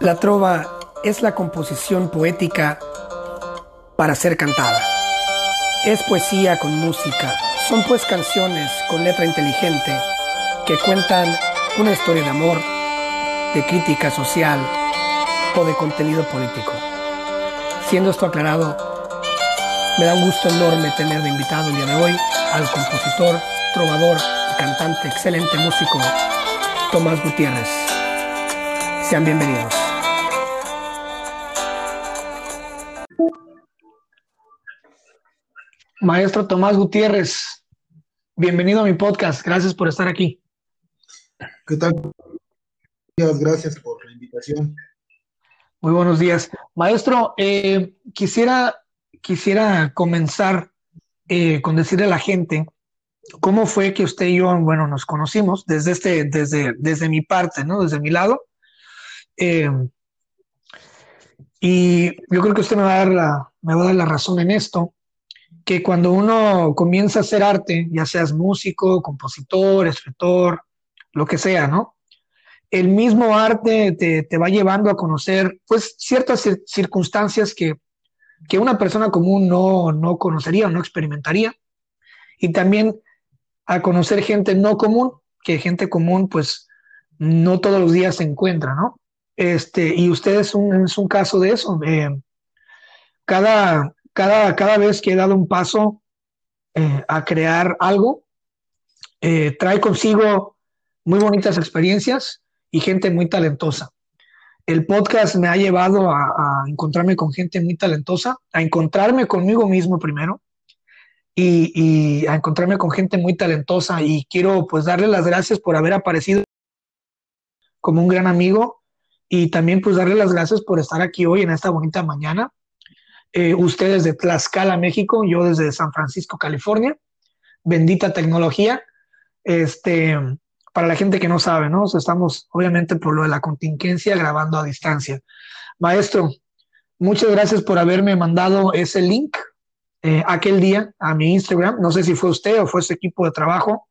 La trova es la composición poética para ser cantada. Es poesía con música. Son pues canciones con letra inteligente que cuentan una historia de amor, de crítica social o de contenido político. Siendo esto aclarado, me da un gusto enorme tener de invitado el día de hoy al compositor, trovador y cantante, excelente músico, Tomás Gutiérrez. Sean bienvenidos. Maestro Tomás Gutiérrez, bienvenido a mi podcast. Gracias por estar aquí. ¿Qué tal? Gracias por la invitación. Muy buenos días. Maestro, eh, quisiera, quisiera comenzar eh, con decirle a la gente cómo fue que usted y yo, bueno, nos conocimos desde, este, desde, desde mi parte, ¿no? Desde mi lado. Eh, y yo creo que usted me va a dar la, me va a dar la razón en esto que cuando uno comienza a hacer arte, ya seas músico, compositor, escritor, lo que sea, ¿no? El mismo arte te, va llevando a conocer, pues, ciertas circunstancias que, una persona común no, no conocería o no experimentaría. Y también a conocer gente no común, que gente común, pues, no todos los días se encuentra, ¿no? Este, y usted es un, es un caso de eso. Eh, cada, cada, vez que he dado un paso eh, a crear algo, eh, trae consigo muy bonitas experiencias y gente muy talentosa. El podcast me ha llevado a, encontrarme con gente muy talentosa, a encontrarme conmigo mismo primero y, a encontrarme con gente muy talentosa y quiero pues darle las gracias por haber aparecido como un gran amigo y también pues darle las gracias por estar aquí hoy en esta bonita mañana eh, ustedes de Tlaxcala, México, yo desde San Francisco, California. Bendita tecnología. Este, para la gente que no sabe, ¿no? estamos, obviamente, por lo de la contingencia, grabando a distancia. Maestro, muchas gracias por haberme mandado ese link eh, aquel día a mi Instagram. No sé si fue usted o fue su equipo de trabajo,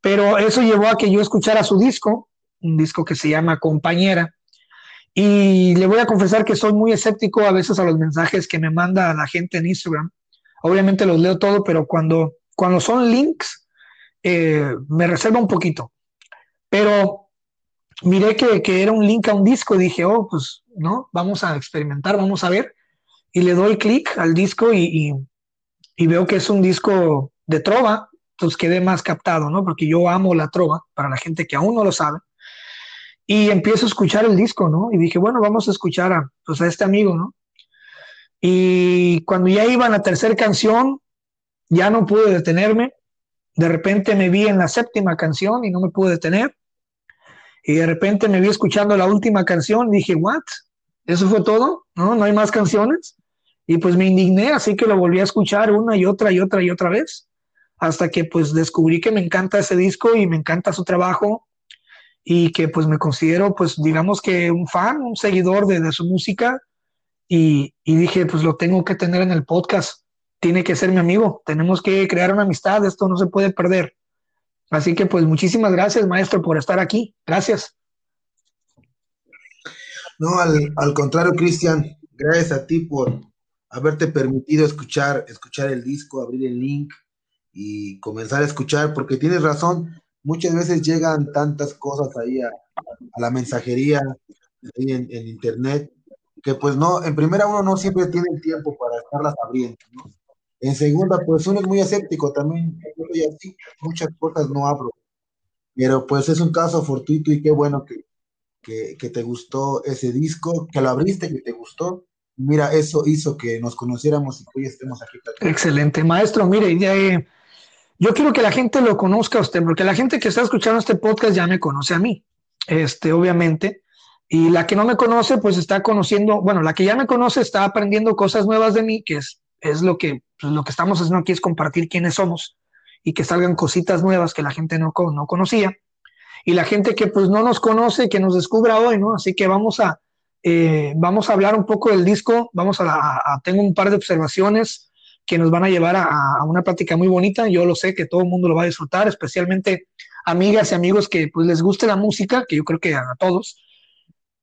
pero eso llevó a que yo escuchara su disco, un disco que se llama Compañera. Y le voy a confesar que soy muy escéptico a veces a los mensajes que me manda la gente en Instagram. Obviamente los leo todo, pero cuando, cuando son links, eh, me reserva un poquito. Pero miré que, que, era un link a un disco y dije, oh, pues, ¿no? Vamos a experimentar, vamos a ver. Y le doy clic al disco y, y, veo que es un disco de trova, entonces quedé más captado, ¿no? Porque yo amo la trova, para la gente que aún no lo sabe. Y empiezo a escuchar el disco, ¿no? Y dije, bueno, vamos a escuchar a, pues, este amigo, ¿no? Y cuando ya iba a la tercera canción, ya no pude detenerme. De repente me vi en la séptima canción y no me pude detener. Y de repente me vi escuchando la última canción y dije, ¿what? ¿Eso fue todo? ¿No? ¿No hay más canciones? Y pues me indigné, así que lo volví a escuchar una y otra y otra y otra vez, hasta que pues descubrí que me encanta ese disco y me encanta su trabajo y que pues me considero pues digamos que un fan, un seguidor de, de su música y, y, dije pues lo tengo que tener en el podcast, tiene que ser mi amigo, tenemos que crear una amistad, esto no se puede perder. Así que pues muchísimas gracias maestro por estar aquí, gracias. No, al, al contrario Cristian, gracias a ti por haberte permitido escuchar, escuchar el disco, abrir el link y comenzar a escuchar, porque tienes razón, muchas veces llegan tantas cosas ahí a, la mensajería, ahí en, internet, que pues no, en primera uno no siempre tiene el tiempo para estarlas abriendo, ¿no? En segunda, pues uno es muy escéptico también, soy así, muchas cosas no abro, pero pues es un caso fortuito y qué bueno que, que, te gustó ese disco, que lo abriste, que te gustó. Mira, eso hizo que nos conociéramos y hoy estemos aquí. Excelente, maestro. Mire, ya, eh, yo quiero que la gente lo conozca a usted, porque la gente que está escuchando este podcast ya me conoce a mí, este, obviamente. Y la que no me conoce, pues está conociendo, bueno, la que ya me conoce está aprendiendo cosas nuevas de mí, que es, es lo, que, pues, lo que estamos haciendo aquí, es compartir quiénes somos y que salgan cositas nuevas que la gente no, no conocía. Y la gente que pues no nos conoce, que nos descubra hoy, ¿no? Así que vamos a, eh, vamos a hablar un poco del disco, vamos a, a, tengo un par de observaciones que nos van a llevar a, una plática muy bonita. Yo lo sé que todo el mundo lo va a disfrutar, especialmente amigas y amigos que pues les guste la música, que yo creo que a todos,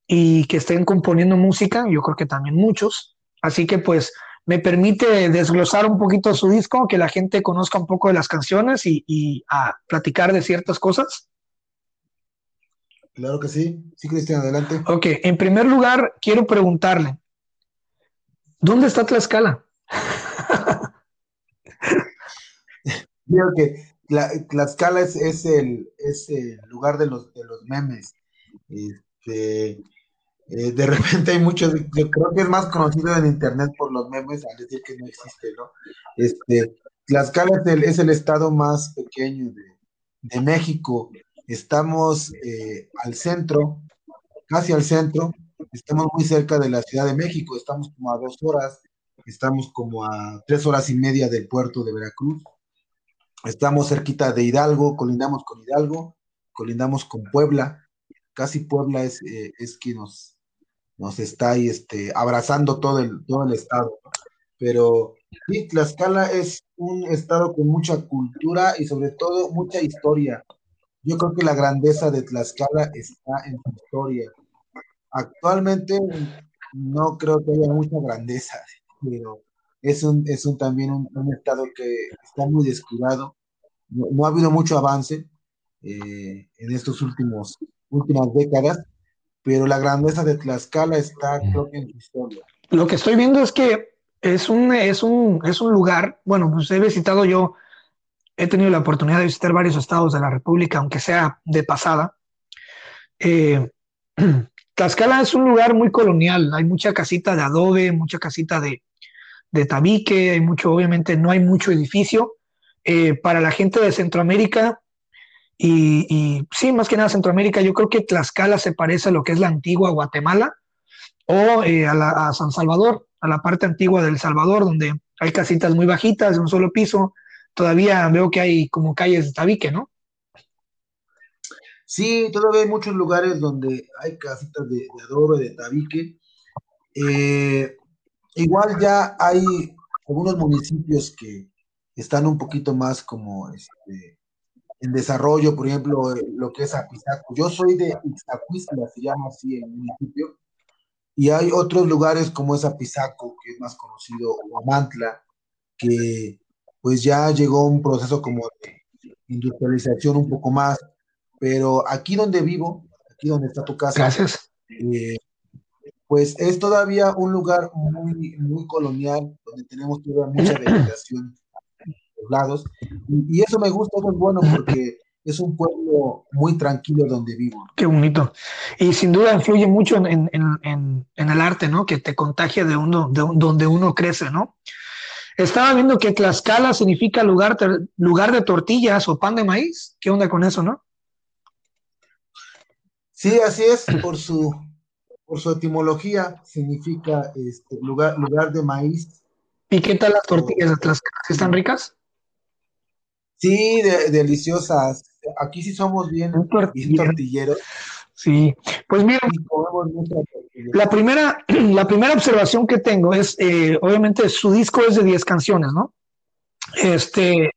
y que estén componiendo música, yo creo que también muchos. Así que pues me permite desglosar un poquito su disco, que la gente conozca un poco de las canciones y, y a platicar de ciertas cosas. Claro que sí. Sí, Cristian, adelante. Ok, en primer lugar, quiero preguntarle, ¿dónde está Tlaxcala? Creo que Tlaxcala es, es, el, es el lugar de los, de los memes. Este, eh, de repente hay muchos, yo creo que es más conocido en internet por los memes al decir que no existe, ¿no? Este, Tlaxcala es el, es el estado más pequeño de, de México. Estamos eh, al centro, casi al centro, estamos muy cerca de la Ciudad de México, estamos como a dos horas, estamos como a tres horas y media del puerto de Veracruz. Estamos cerquita de Hidalgo, colindamos con Hidalgo, colindamos con Puebla. Casi Puebla es, eh, es quien nos, nos está ahí este, abrazando todo el, todo el estado. Pero sí, Tlaxcala es un estado con mucha cultura y sobre todo mucha historia. Yo creo que la grandeza de Tlaxcala está en su historia. Actualmente no creo que haya mucha grandeza, pero es un, es un también un, estado que está muy descuidado. No, ha habido mucho avance eh, en estos últimos últimas décadas, pero la grandeza de Tlaxcala está creo que en su historia. Lo que estoy viendo es que es un, es un, es un lugar, bueno, pues he visitado yo, he tenido la oportunidad de visitar varios estados de la República, aunque sea de pasada. Eh, Tlaxcala es un lugar muy colonial, hay mucha casita de adobe, mucha casita de, tabique, hay mucho, obviamente no hay mucho edificio. Eh, para la gente de Centroamérica, y, sí, más que nada Centroamérica, yo creo que Tlaxcala se parece a lo que es la antigua Guatemala o eh, a, San Salvador, a la parte antigua del Salvador, donde hay casitas muy bajitas de un solo piso. Todavía veo que hay como calles de tabique, ¿no? Sí, todavía hay muchos lugares donde hay casitas de, de adobe, de tabique. Eh, igual ya hay algunos municipios que están un poquito más como este, en desarrollo, por ejemplo, lo que es Apizaco. Yo soy de Ixtacuistla, se llama así el municipio, y hay otros lugares como es Apizaco, que es más conocido, o Amantla, que pues ya llegó un proceso como de industrialización un poco más, pero aquí donde vivo, aquí donde está tu casa, Gracias. Eh, pues es todavía un lugar muy, muy colonial, donde tenemos todavía mucha vegetación los lados, y, eso me gusta, eso es bueno porque es un pueblo muy tranquilo donde vivo. Qué bonito. Y sin duda influye mucho en, en, en, el arte, ¿no? Que te contagia de uno, de donde uno crece, ¿no? Estaba viendo que Tlaxcala significa lugar, lugar de tortillas o pan de maíz. ¿Qué onda con eso, no? Sí, así es, por su, por su etimología significa este, lugar, lugar de maíz. ¿Y qué tal las tortillas de Tlaxcala? ¿Están ricas? Sí, deliciosas. Aquí sí somos bien, tortilleros. Sí, pues mira, la primera, la primera observación que tengo es, eh, obviamente su disco es de 10 canciones, ¿no? Este,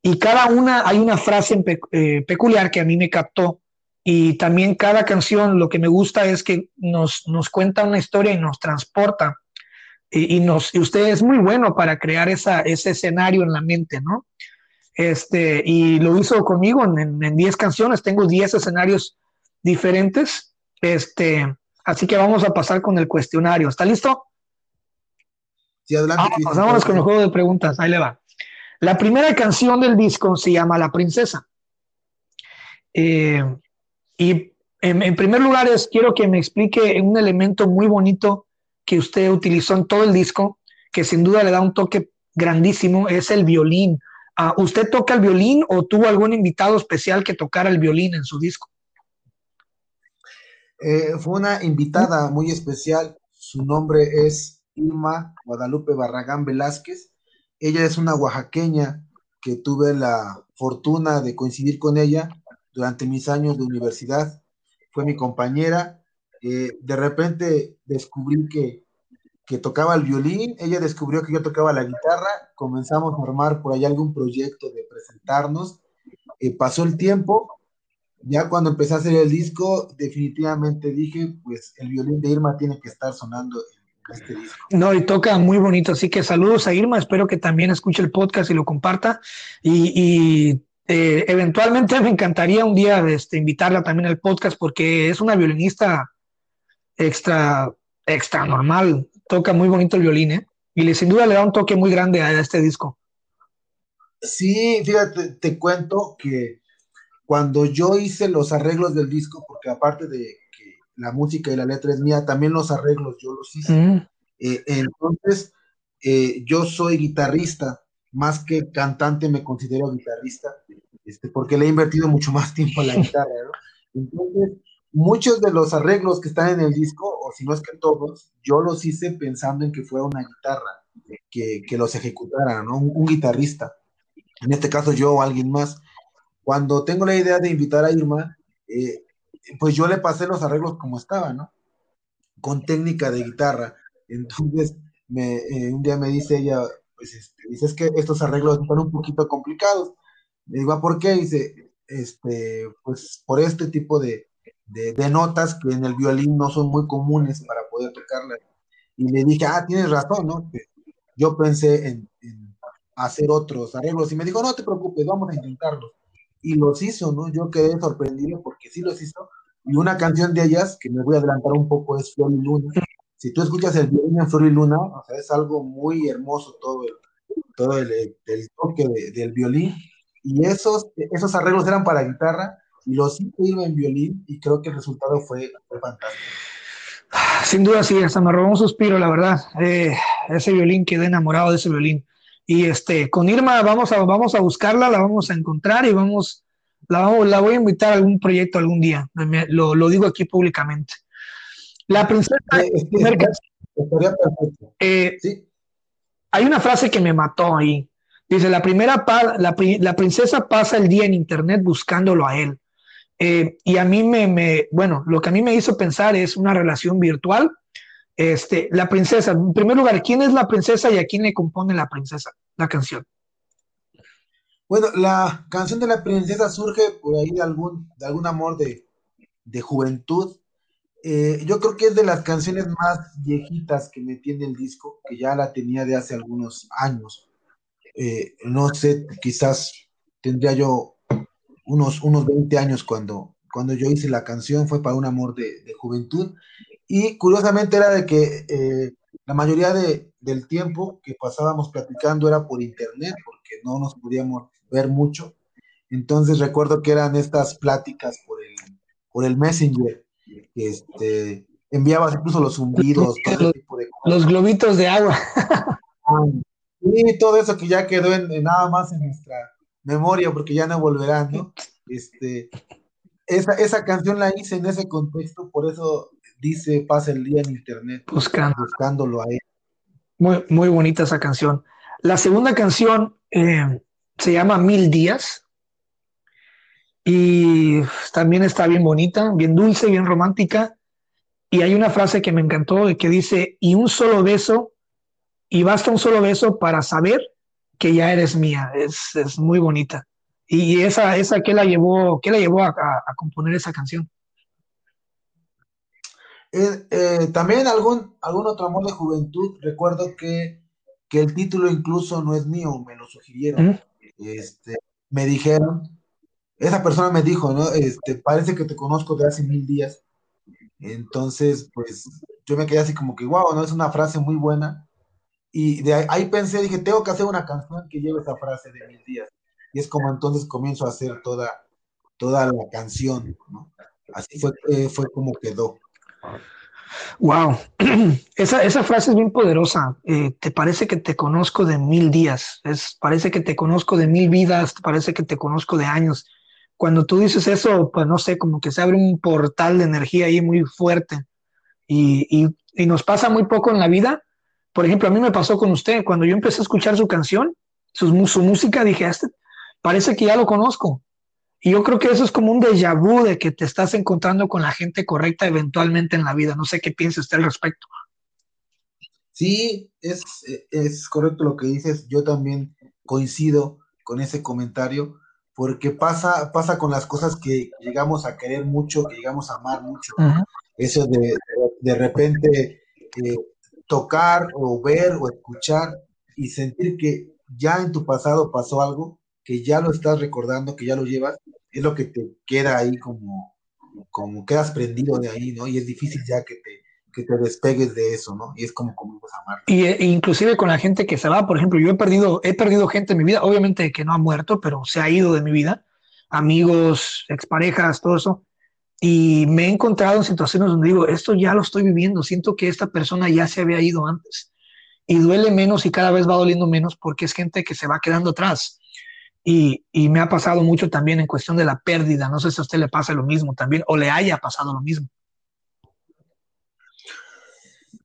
y cada una hay una frase eh, peculiar que a mí me captó. Y también cada canción lo que me gusta es que nos, nos cuenta una historia y nos transporta. Y, nos, y usted es muy bueno para crear esa, ese escenario en la mente, ¿no? Este, y lo hizo conmigo en 10 canciones, tengo 10 escenarios diferentes. Este, así que vamos a pasar con el cuestionario. ¿Está listo? Sí, adelante. Vamos, con el juego de preguntas. Ahí le va. La primera canción del disco se llama La Princesa. Eh, y en, en, primer lugar es, quiero que me explique un elemento muy bonito que usted utilizó en todo el disco, que sin duda le da un toque grandísimo, es el violín Ah, ¿Usted toca el violín o tuvo algún invitado especial que tocara el violín en su disco? Eh, fue una invitada muy especial. Su nombre es Irma Guadalupe Barragán Velázquez. Ella es una oaxaqueña que tuve la fortuna de coincidir con ella durante mis años de universidad. Fue mi compañera. Eh, de repente descubrí que que tocaba el violín, ella descubrió que yo tocaba la guitarra, comenzamos a armar por ahí algún proyecto de presentarnos, eh, pasó el tiempo ya cuando empecé a hacer el disco, definitivamente dije, pues el violín de Irma tiene que estar sonando en este disco. No, y toca muy bonito, así que saludos a Irma, espero que también escuche el podcast y lo comparta. Y, eh, eventualmente me encantaría un día este, invitarla también al podcast porque es una violinista extra, extra normal, toca muy bonito el violín, ¿eh? Y sin duda le da un toque muy grande a este disco. Sí, fíjate, te cuento que cuando yo hice los arreglos del disco, porque aparte de que la música y la letra es mía, también los arreglos yo los hice. Mm. Eh, entonces, eh, yo soy guitarrista, más que cantante me considero guitarrista, este, porque le he invertido mucho más tiempo en la guitarra, ¿no? Entonces, muchos de los arreglos que están en el disco, o si no es que todos, yo los hice pensando en que fuera una guitarra, que, que los ejecutara, ¿no? Un, guitarrista. En este caso yo o alguien más. Cuando tengo la idea de invitar a Irma, eh, pues yo le pasé los arreglos como estaban, ¿no? Con técnica de guitarra. Entonces, me, eh, un día me dice ella, pues, este, dice, es que estos arreglos están un poquito complicados. Le digo, ¿por qué? Dice, este, pues por este tipo de, de, notas que en el violín no son muy comunes para poder tocarlas. Y le dije, ah, tienes razón, ¿no? yo pensé en, hacer otros arreglos y me dijo, no te preocupes, vamos a intentarlos. Y los hizo, ¿no? Yo quedé sorprendido porque sí los hizo. Y una canción de ellas, que me voy a adelantar un poco, es Flor y Luna. Si tú escuchas el violín en Flor y Luna, o sea, es algo muy hermoso todo el, todo el, el toque del violín. Y esos, esos arreglos eran para guitarra y los hice en violín y creo que el resultado fue, fantástico. Sin duda sí, hasta me robó un suspiro, la verdad. Eh, ese violín, quedé enamorado de ese violín. Y este, con Irma vamos a, vamos a buscarla, la vamos a encontrar y vamos, la, vamos, la voy a invitar a algún proyecto algún día. Lo, lo digo aquí públicamente. La princesa. Eh, ¿Sí? Hay una frase que me mató ahí. Dice, la primera la, la princesa pasa el día en internet buscándolo a él. Eh, y a mí me, bueno, lo que a mí me hizo pensar es una relación virtual. Este, la princesa, en primer lugar, ¿quién es la princesa y a quién le compone la princesa, la canción? Bueno, la canción de la princesa surge por ahí de algún, de algún amor de, juventud. Eh, yo creo que es de las canciones más viejitas que me tiene el disco, que ya la tenía de hace algunos años. Eh, no sé, quizás tendría yo unos, unos 20 años cuando, cuando yo hice la canción, fue para un amor de, juventud. Y curiosamente era de que eh, la mayoría de, del tiempo que pasábamos platicando era por internet, porque no nos podíamos ver mucho. Entonces recuerdo que eran estas pláticas por el, por el Messenger, que este, enviabas incluso los zumbidos, todo tipo de Los globitos de agua. y todo eso que ya quedó en, nada más en nuestra memoria, porque ya no volverán, ¿no? Este, esa, esa canción la hice en ese contexto, por eso dice pasa el día en internet Buscando. buscándolo a él. Muy, muy bonita esa canción. La segunda canción eh, se llama Mil Días y también está bien bonita, bien dulce, bien romántica. Y hay una frase que me encantó que dice, y un solo beso, y basta un solo beso para saber que ya eres mía. Es, muy bonita. Y esa, esa ¿qué la llevó, qué la llevó a, componer esa canción? Eh, eh, también algún, algún otro amor de juventud. Recuerdo que, el título incluso no es mío, me lo sugirieron. Este, me dijeron, esa persona me dijo, ¿no? Este, parece que te conozco de hace mil días. Entonces, pues yo me quedé así como que, wow, ¿no? Es una frase muy buena. Y de ahí, pensé, dije, tengo que hacer una canción que lleve esa frase de mis días. Y es como entonces comienzo a hacer toda, toda la canción, ¿no? Así fue, eh, fue como quedó. Wow, esa, esa frase es bien poderosa. Eh, te parece que te conozco de mil días, es, parece que te conozco de mil vidas, parece que te conozco de años. Cuando tú dices eso, pues no sé, como que se abre un portal de energía ahí muy fuerte. Y, y, y nos pasa muy poco en la vida, por ejemplo, a mí me pasó con usted, cuando yo empecé a escuchar su canción, su, música, dije, este, parece que ya lo conozco. Y yo creo que eso es como un déjà vu de que te estás encontrando con la gente correcta eventualmente en la vida. No sé qué piensa usted al respecto. Sí, es, es correcto lo que dices. Yo también coincido con ese comentario, porque pasa, pasa con las cosas que llegamos a querer mucho, que llegamos a amar mucho. Eso de, de repente eh, tocar o ver o escuchar y sentir que ya en tu pasado pasó algo, que ya lo estás recordando, que ya lo llevas, es lo que te queda ahí como, como quedas prendido de ahí, ¿no? Y es difícil ya que te, que te despegues de eso, ¿no? Y es como como amar. Y e, inclusive con la gente que se va, por ejemplo, yo he perdido, he perdido gente en mi vida, obviamente que no ha muerto, pero se ha ido de mi vida, amigos, exparejas, todo eso. Y me he encontrado en situaciones donde digo, esto ya lo estoy viviendo, siento que esta persona ya se había ido antes. Y duele menos y cada vez va doliendo menos porque es gente que se va quedando atrás. Y, y, me ha pasado mucho también en cuestión de la pérdida. No sé si a usted le pasa lo mismo también o le haya pasado lo mismo.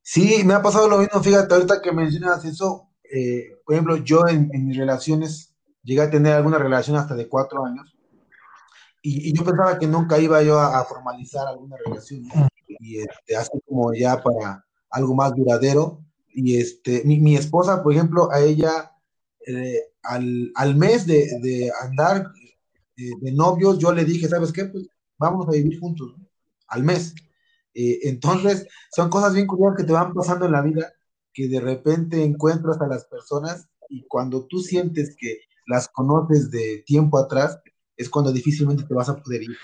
Sí, me ha pasado lo mismo. Fíjate, ahorita que mencionas eso, eh, por ejemplo, yo en, mis relaciones llegué a tener alguna relación hasta de cuatro años y, yo pensaba que nunca iba yo a, formalizar alguna relación. Y este, así como ya para algo más duradero. Y este, mi, esposa, por ejemplo, a ella eh, al, mes de, andar eh, de novios, yo le dije, ¿sabes qué? Pues vamos a vivir juntos, al mes. Eh, entonces, son cosas bien curiosas que te van pasando en la vida, que de repente encuentras a las personas y cuando tú sientes que las conoces de tiempo atrás, es cuando difícilmente te vas a poder ir.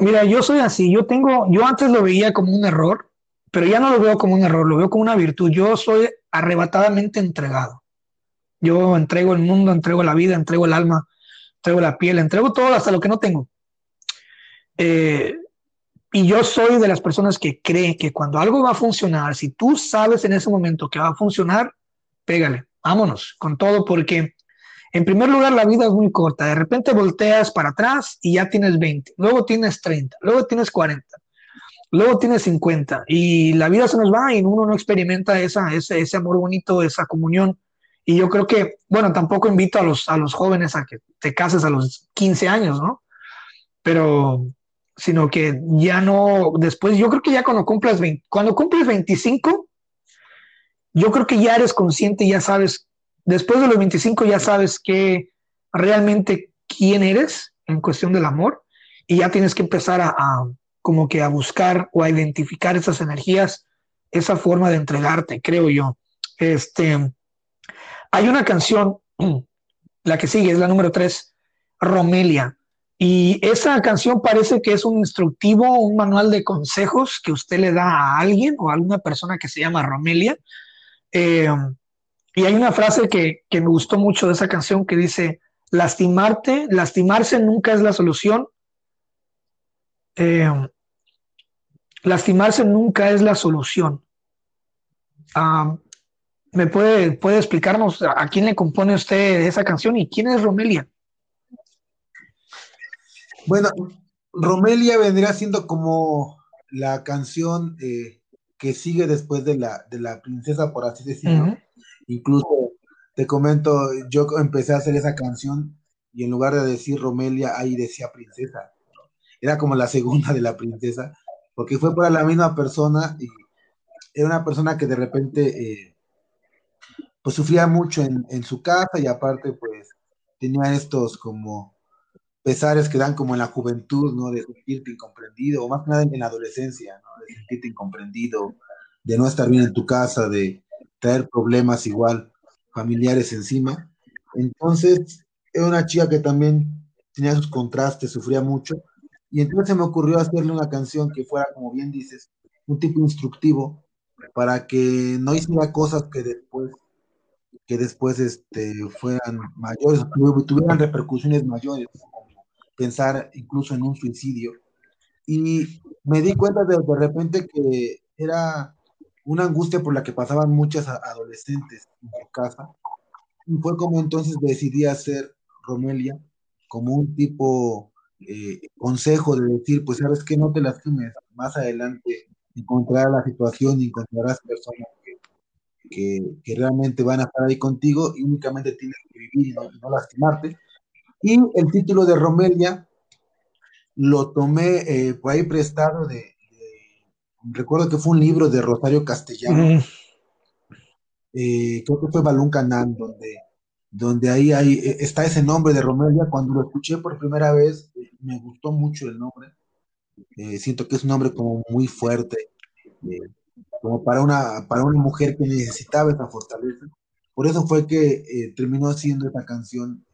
Mira, yo soy así, yo tengo, yo antes lo veía como un error, pero ya no lo veo como un error, lo veo como una virtud. Yo soy arrebatadamente entregado. Yo entrego el mundo, entrego la vida, entrego el alma, entrego la piel, entrego todo hasta lo que no tengo. Eh, y yo soy de las personas que creen que cuando algo va a funcionar, si tú sabes en ese momento que va a funcionar, pégale, vámonos con todo, porque en primer lugar la vida es muy corta. De repente volteas para atrás y ya tienes 20, luego tienes 30, luego tienes 40, luego tienes 50 y la vida se nos va y uno no experimenta esa, ese, ese amor bonito, esa comunión. Y yo creo que, bueno, tampoco invito a los, a los jóvenes a que te cases a los 15 años, ¿no? Pero sino que ya no, después, yo creo que ya cuando cumplas 20, cuando cumples 25, yo creo que ya eres consciente, ya sabes, después de los 25 ya sabes que realmente quién eres en cuestión del amor y ya tienes que empezar a, como que a buscar o a identificar esas energías, esa forma de entregarte, creo yo. Este, hay una canción, la que sigue es la número 3, Romelia y esa canción parece que es un instructivo, un manual de consejos que usted le da a alguien o a alguna persona que se llama Romelia. Eh, y hay una frase que, me gustó mucho de esa canción que dice, lastimarte, lastimarse nunca es la solución. Eh, lastimarse nunca es la solución. Ah, ¿Me puede, puede explicarnos a quién le compone usted esa canción y quién es Romelia? Bueno, Romelia vendría siendo como la canción eh, que sigue después de la, de la princesa, por así decirlo. Incluso te comento, yo empecé a hacer esa canción y en lugar de decir Romelia, ahí decía princesa. Era como la segunda de la princesa, porque fue para la misma persona y era una persona que de repente eh, pues sufría mucho en, su casa y aparte pues tenía estos como pesares que dan como en la juventud, ¿no? De sentirte incomprendido, o más que nada en la adolescencia, ¿no? De sentirte incomprendido, de no estar bien en tu casa, de traer problemas igual familiares encima. Entonces, era una chica que también tenía sus contrastes, sufría mucho, y entonces se me ocurrió hacerle una canción que fuera, como bien dices, un tipo instructivo para que no hiciera cosas que después que después este, fueran mayores, tuvieran repercusiones mayores pensar incluso en un suicidio. Y me di cuenta de, de repente que era una angustia por la que pasaban muchas adolescentes en su casa. Y fue como entonces decidí hacer Romelia como un tipo eh, consejo de decir, pues sabes que no te lastimes, más adelante encontrarás la situación y encontrarás personas que, que, realmente van a estar ahí contigo y únicamente tienes que vivir y no lastimarte. Y el título de Romelia lo tomé eh, por ahí prestado de, recuerdo que fue un libro de Rosario Castellano, eh, creo que fue Balún Canán, donde donde ahí hay, e, está ese nombre de Romelia. Cuando lo escuché por primera vez, me gustó mucho el nombre. Eh, siento que es un nombre como muy fuerte, eh, como para una, para una mujer que necesitaba esa fortaleza. Por eso fue que eh, terminó haciendo esta canción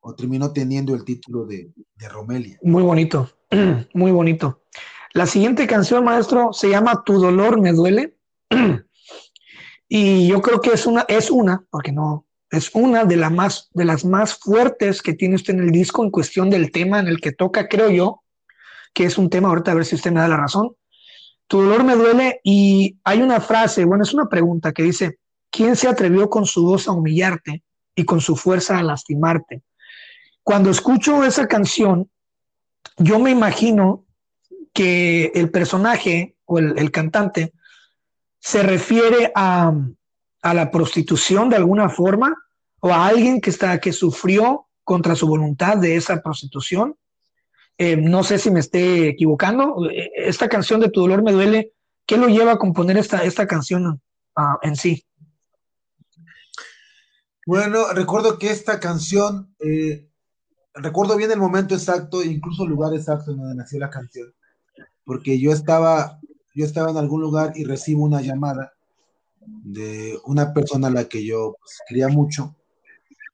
o terminó teniendo el título de, de Romelia. Muy bonito, muy bonito. La siguiente canción, maestro, se llama Tu dolor me duele. y yo creo que es una, es una, porque no, es una de, más, de las más fuertes que tiene usted en el disco en cuestión del tema en el que toca, creo yo, que es un tema, ahorita a ver si usted me da la razón. Tu dolor me duele y hay una frase, bueno, es una pregunta que dice, ¿quién se atrevió con su voz a humillarte y con su fuerza a lastimarte? Cuando escucho esa canción, yo me imagino que el personaje o el, cantante se refiere a, a la prostitución de alguna forma o a alguien que, está, que sufrió contra su voluntad de esa prostitución. Eh, no sé si me esté equivocando. Eh, esta canción de Tu dolor me duele, ¿qué lo lleva a componer esta, esta canción uh, en sí? Bueno, recuerdo que esta canción, eh, recuerdo bien el momento exacto, incluso el lugar exacto en donde nació la canción, porque yo estaba, yo estaba en algún lugar y recibo una llamada de una persona a la que yo pues, quería mucho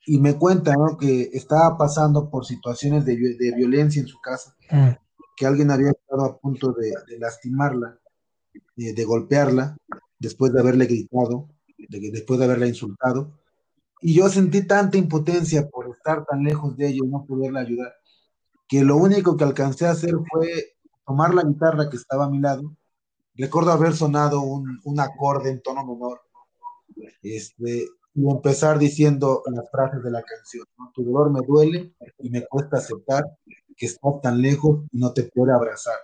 y me cuenta que estaba pasando por situaciones de, violencia en su casa, mm. que alguien había estado a punto de, lastimarla, de, de, golpearla, después de haberle gritado, después de haberla insultado. Y yo sentí tanta impotencia por estar tan lejos de ella y no poderla ayudar, que lo único que alcancé a hacer fue tomar la guitarra que estaba a mi lado. Recuerdo haber sonado un, un acorde en tono menor. Este, y empezar diciendo las frases de la canción. Tu dolor me duele y me cuesta aceptar que estás tan lejos y no te puedo abrazar.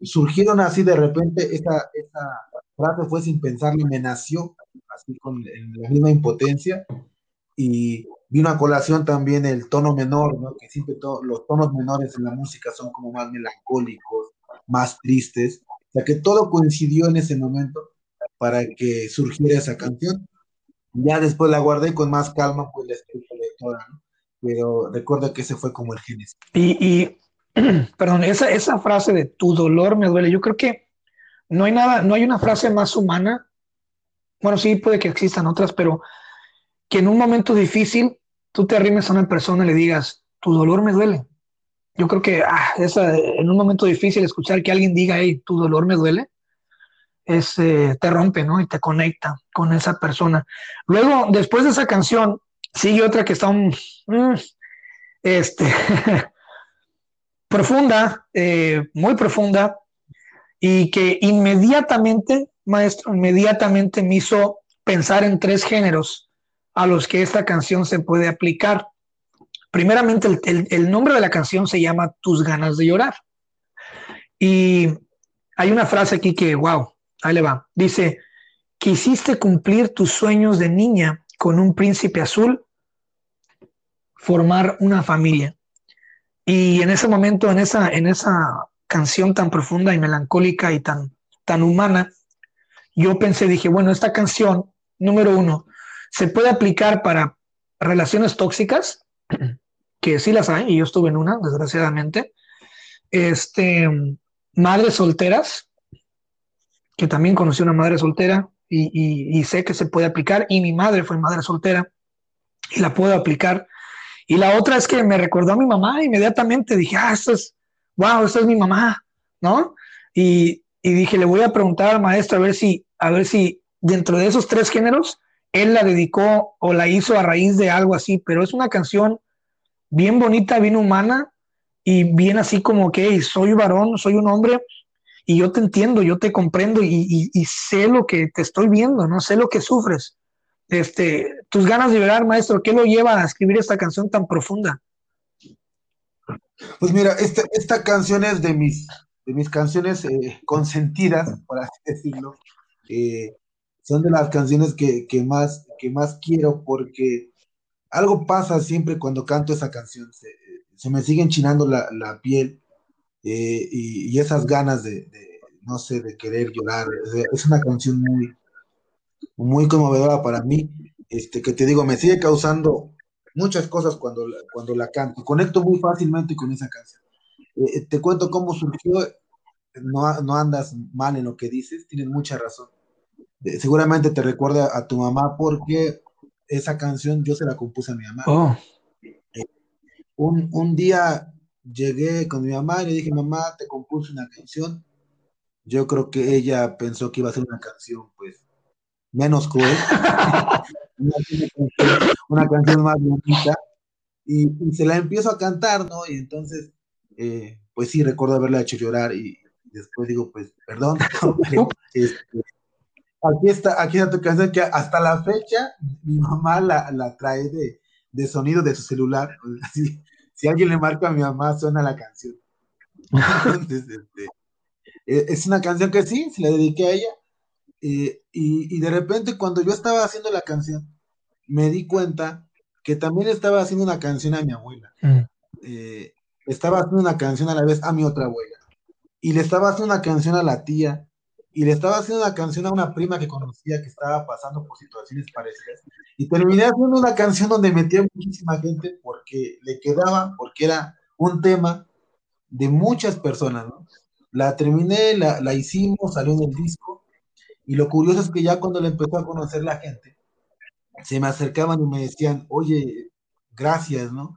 surgieron así de repente, esa, esa frase fue sin pensarlo, me nació así con la misma impotencia y vino a colación también el tono menor, ¿no? que siempre los tonos menores en la música son como más melancólicos, más tristes, o sea que todo coincidió en ese momento para que surgiera esa canción ya después la guardé con más calma, pues la escribí toda, ¿no? Pero recuerda que ese fue como el génesis. Y, y perdón, esa, esa frase de tu dolor me duele, yo creo que no hay nada, no hay una frase más humana. Bueno, sí, puede que existan otras, pero que en un momento difícil tú te arrimes a una persona y le digas, tu dolor me duele. Yo creo que ah, esa, en un momento difícil escuchar que alguien diga, hey, tu dolor me duele, es, eh, te rompe, ¿no? Y te conecta con esa persona. Luego, después de esa canción, sigue otra que está mm, este, profunda, eh, muy profunda, y que inmediatamente, maestro, inmediatamente me hizo pensar en tres géneros a los que esta canción se puede aplicar. Primeramente, el nombre de la canción se llama Tus ganas de llorar. Y hay una frase aquí que, wow, Ahí le va. Dice, quisiste cumplir tus sueños de niña con un príncipe azul, formar una familia. Y en ese momento, en esa, en esa canción tan profunda y melancólica y tan, tan humana, yo pensé, dije, bueno, esta canción, número uno, se puede aplicar para relaciones tóxicas, que sí las hay, y yo estuve en una, desgraciadamente. Este, madres solteras, que también conocí una madre soltera y, sé que se puede aplicar, y mi madre fue madre soltera y la puedo aplicar. Y la otra es que me recordó a mi mamá inmediatamente, dije, ah, esto es, wow, esto es mi mamá, ¿no? Y, dije, le voy a preguntar al maestro a ver si, a ver si dentro de esos tres géneros, él la dedicó o la hizo a raíz de algo así, pero es una canción bien bonita, bien humana y bien así como que soy varón, soy un hombre y yo te entiendo, yo te comprendo y, sé lo que te estoy viendo, ¿no? Sé lo que sufres. Este, tus ganas de llorar, maestro, ¿qué lo lleva a escribir esta canción tan profunda? Pues mira, esta, esta canción es de mis, de mis canciones eh, consentidas, por así decirlo. Eh, son de las canciones que, más, que más quiero porque algo pasa siempre cuando canto esa canción. Se, me sigue enchinando la, la piel eh, y, esas ganas de, no sé, de querer llorar. Es una canción muy, muy conmovedora para mí. este, que te digo, me sigue causando muchas cosas cuando, cuando la canto. Conecto muy fácilmente con esa canción. Eh, eh, te cuento cómo surgió, no, no, andas mal en lo que dices, tienes mucha razón. Eh, seguramente te recuerda a tu mamá porque esa canción yo se la compuse a mi mamá. Oh. un, un, día llegué con mi mamá y le dije, mamá, te compuse una canción. Yo creo que ella pensó que iba a ser una canción, pues, menos cruel. una, canción, más bonita. Y, se la empiezo a cantar, ¿no? Y entonces, eh, pues sí, recuerdo haberla hecho llorar y después digo, pues, perdón, este, aquí está, aquí está tu canción que hasta la fecha mi mamá la, la trae de, de, sonido de su celular. Así, si alguien le marca a mi mamá, suena la canción. Entonces, este, e, es una canción que sí, se la dediqué a ella. Eh, y, y, de repente, cuando yo estaba haciendo la canción, me di cuenta que también estaba haciendo una canción a mi abuela. Mm. Eh, estaba haciendo una canción a la vez a mi otra abuela. Y le estaba haciendo una canción a la tía. Y le estaba haciendo una canción a una prima que conocía que estaba pasando por situaciones parecidas. Y terminé haciendo una canción donde metía muchísima gente porque le quedaba, porque era un tema de muchas personas, ¿no? La terminé, la, la hicimos, salió en el disco. Y lo curioso es que ya cuando la empezó a conocer la gente, se me acercaban y me decían, oye, gracias, ¿no?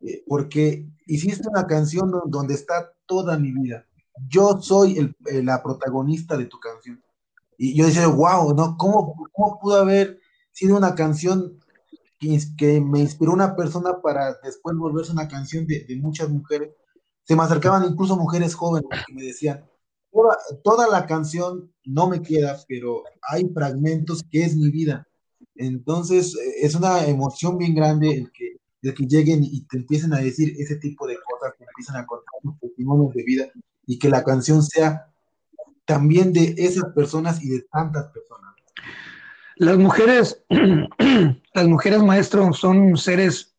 Eh, porque hiciste una canción donde está toda mi vida. Yo soy el, la protagonista de tu canción. Y yo decía, wow, ¿no? ¿Cómo, cómo pudo haber sido una canción que, me inspiró una persona para después volverse una canción de, muchas mujeres? Se me acercaban incluso mujeres jóvenes que me decían, toda, toda la canción no me queda, pero hay fragmentos que es mi vida entonces, eh, es una emoción bien grande el que, el que lleguen y te empiecen a decir ese tipo de cosas, que empiezan a contar sus testimonios de vida y que la canción sea también de esas personas y de tantas personas. Las mujeres, las mujeres maestros son seres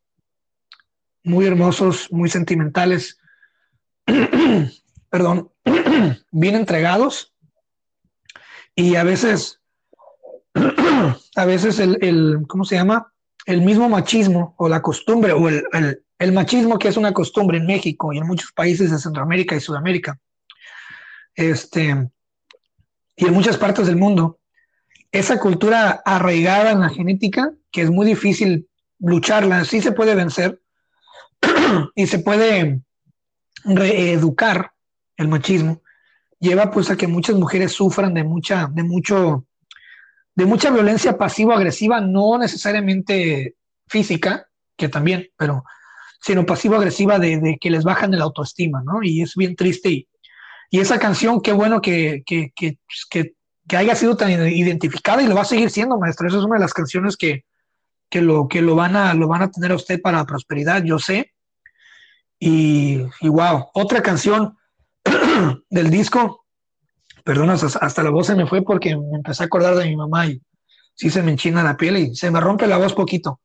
muy hermosos, muy sentimentales, perdón, bien entregados y a veces a veces el, el, ¿cómo se llama? El mismo machismo o la costumbre o el, el, machismo que es una costumbre en México y en muchos países de Centroamérica y Sudamérica, este, y en muchas partes del mundo, esa cultura arraigada en la genética, que es muy difícil lucharla, sí se puede vencer y se puede reeducar el machismo, lleva pues a que muchas mujeres sufran de mucha, de mucho de mucha violencia pasivo-agresiva, no necesariamente física, que también, pero sino pasivo-agresiva de, que les bajan el autoestima, ¿no? Y es bien triste. Y, esa canción, qué bueno que, que, haya sido tan identificada y lo va a seguir siendo, maestro. Esa es una de las canciones que, lo, que lo, van a, tener a usted para la prosperidad, yo sé. Y, y wow, otra canción del disco, perdón, hasta, la voz se me fue porque me empecé a acordar de mi mamá y sí se me enchina la piel y se me rompe la voz poquito.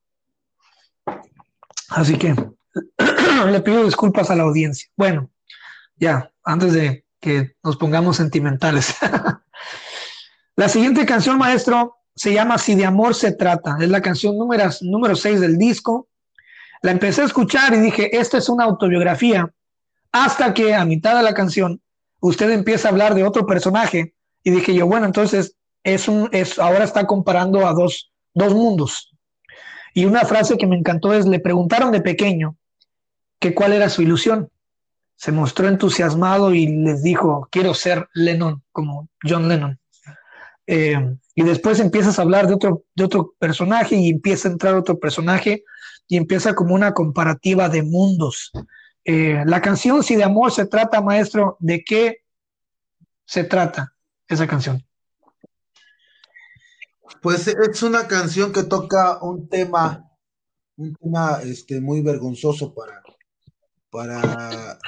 Así que le pido disculpas a la audiencia. Bueno, ya, antes de que nos pongamos sentimentales. la siguiente canción, maestro, se llama Si de amor se trata. Es la canción número, número 6 del disco. La empecé a escuchar y dije, esta es una autobiografía. Hasta que a mitad de la canción usted empieza a hablar de otro personaje y dije yo, bueno, entonces es un, es, ahora está comparando a dos, dos mundos. Y una frase que me encantó es, le preguntaron de pequeño que cuál era su ilusión. Se mostró entusiasmado y les dijo, quiero ser Lennon, como John Lennon. Eh, y después empiezas a hablar de otro, de otro personaje y empieza a entrar otro personaje y empieza como una comparativa de mundos. Eh, la canción, si de amor se trata, maestro, ¿de qué se trata esa canción? Pues es una canción que toca un tema, un tema este, muy vergonzoso para, para,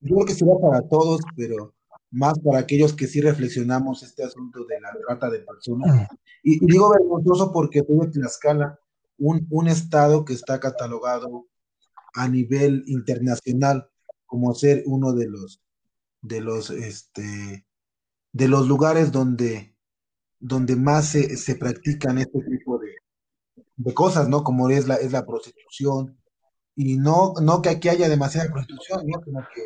yo creo que será para todos, pero más para aquellos que sí reflexionamos este asunto de la trata de personas. Y, digo vergonzoso porque tuve Tlaxcala, un, un estado que está catalogado a nivel internacional como ser uno de los de los este de los lugares donde donde más se, se practican este tipo de, de cosas, ¿no? Como es la, es la prostitución. Y no, no que aquí haya demasiada prostitución, ¿no? Sino que